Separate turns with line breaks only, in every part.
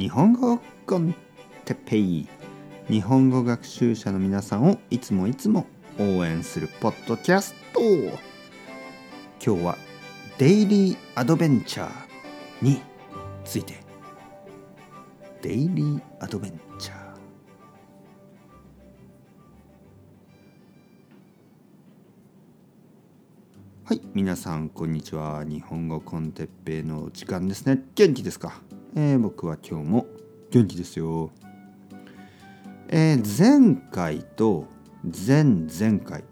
日本語コンテッペイ。日本語学習者の皆さんをいつもいつも応援するポッドキャスト。今日はデイリーアドベンチャーについて。デイリーアドベンチャー。はい皆さんこんにちは。日本語コンテッペイの時間ですね。元気ですか、えー、僕は今日も元気ですよ。えー、前回と前々回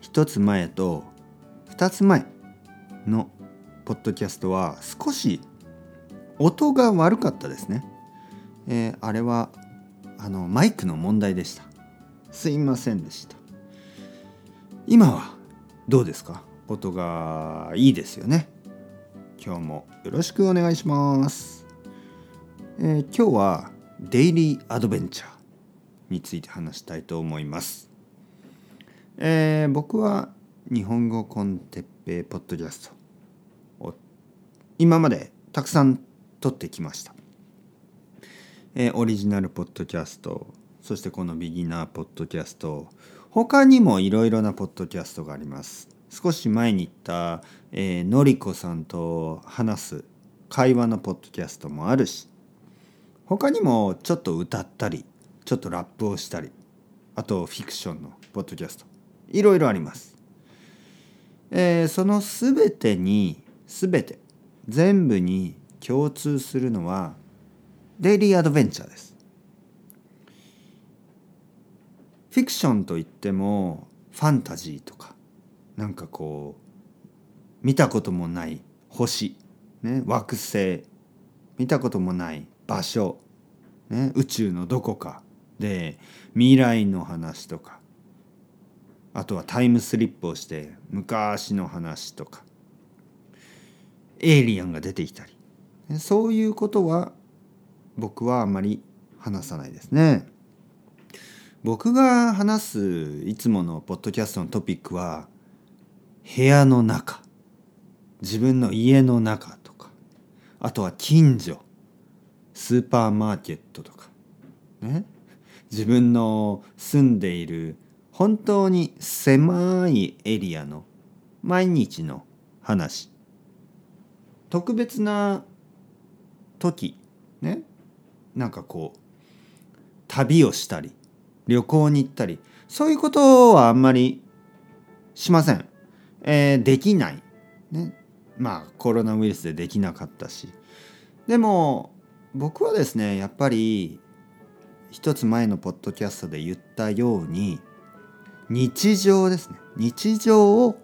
一つ前と二つ前のポッドキャストは少し音が悪かったですね、えー、あれはあのマイクの問題でした。すいませんでした。今はどうですか？音がいいですよね。今日もよろしくお願いします、えー、今日はデイリーアドベンチャーについて話したいと思います、えー、僕は日本語コンテッペイポッドキャストを今までたくさん撮ってきました、えー、オリジナルポッドキャストそしてこのビギナーポッドキャスト他にもいろいろなポッドキャストがあります。少し前に言った、えー、のりこさんと話す会話のポッドキャストもあるし他にもちょっと歌ったりちょっとラップをしたりあとフィクションのポッドキャストいろいろあります、えー、その全てに全て全部に共通するのはデイリーアドベンチャーです。フィクションといってもファンタジーとかなんかこう見たこともない星、ね、惑星見たこともない場所、ね、宇宙のどこかで未来の話とかあとはタイムスリップをして昔の話とかエイリアンが出てきたりそういうことは僕はあまり話さないですね。僕が話すいつものポッドキャストのトピックは部屋の中自分の家の中とかあとは近所スーパーマーケットとかね自分の住んでいる本当に狭いエリアの毎日の話特別な時ねなんかこう旅をしたり旅行に行ったりそういうことはあんまりしません、えー、できない。ね。まあコロナウイルスでできなかったし。でも僕はですねやっぱり一つ前のポッドキャストで言ったように日常ですね。日常を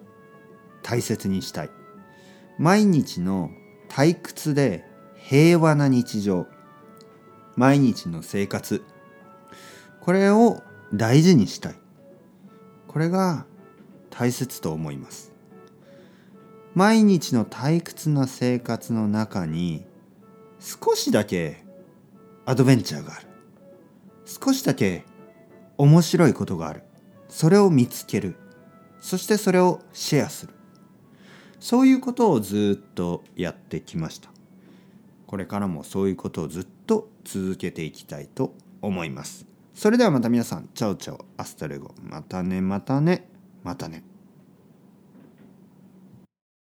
大切にしたい。毎日の退屈で平和な日常。毎日の生活。これを大事にしたい。これが大切と思います。毎日の退屈な生活の中に少しだけアドベンチャーがある。少しだけ面白いことがある。それを見つける。そしてそれをシェアする。そういうことをずっとやってきました。これからもそういうことをずっと続けていきたいと思います。それではまた皆さん ciao ciao hasta luego。またねまたね。またね。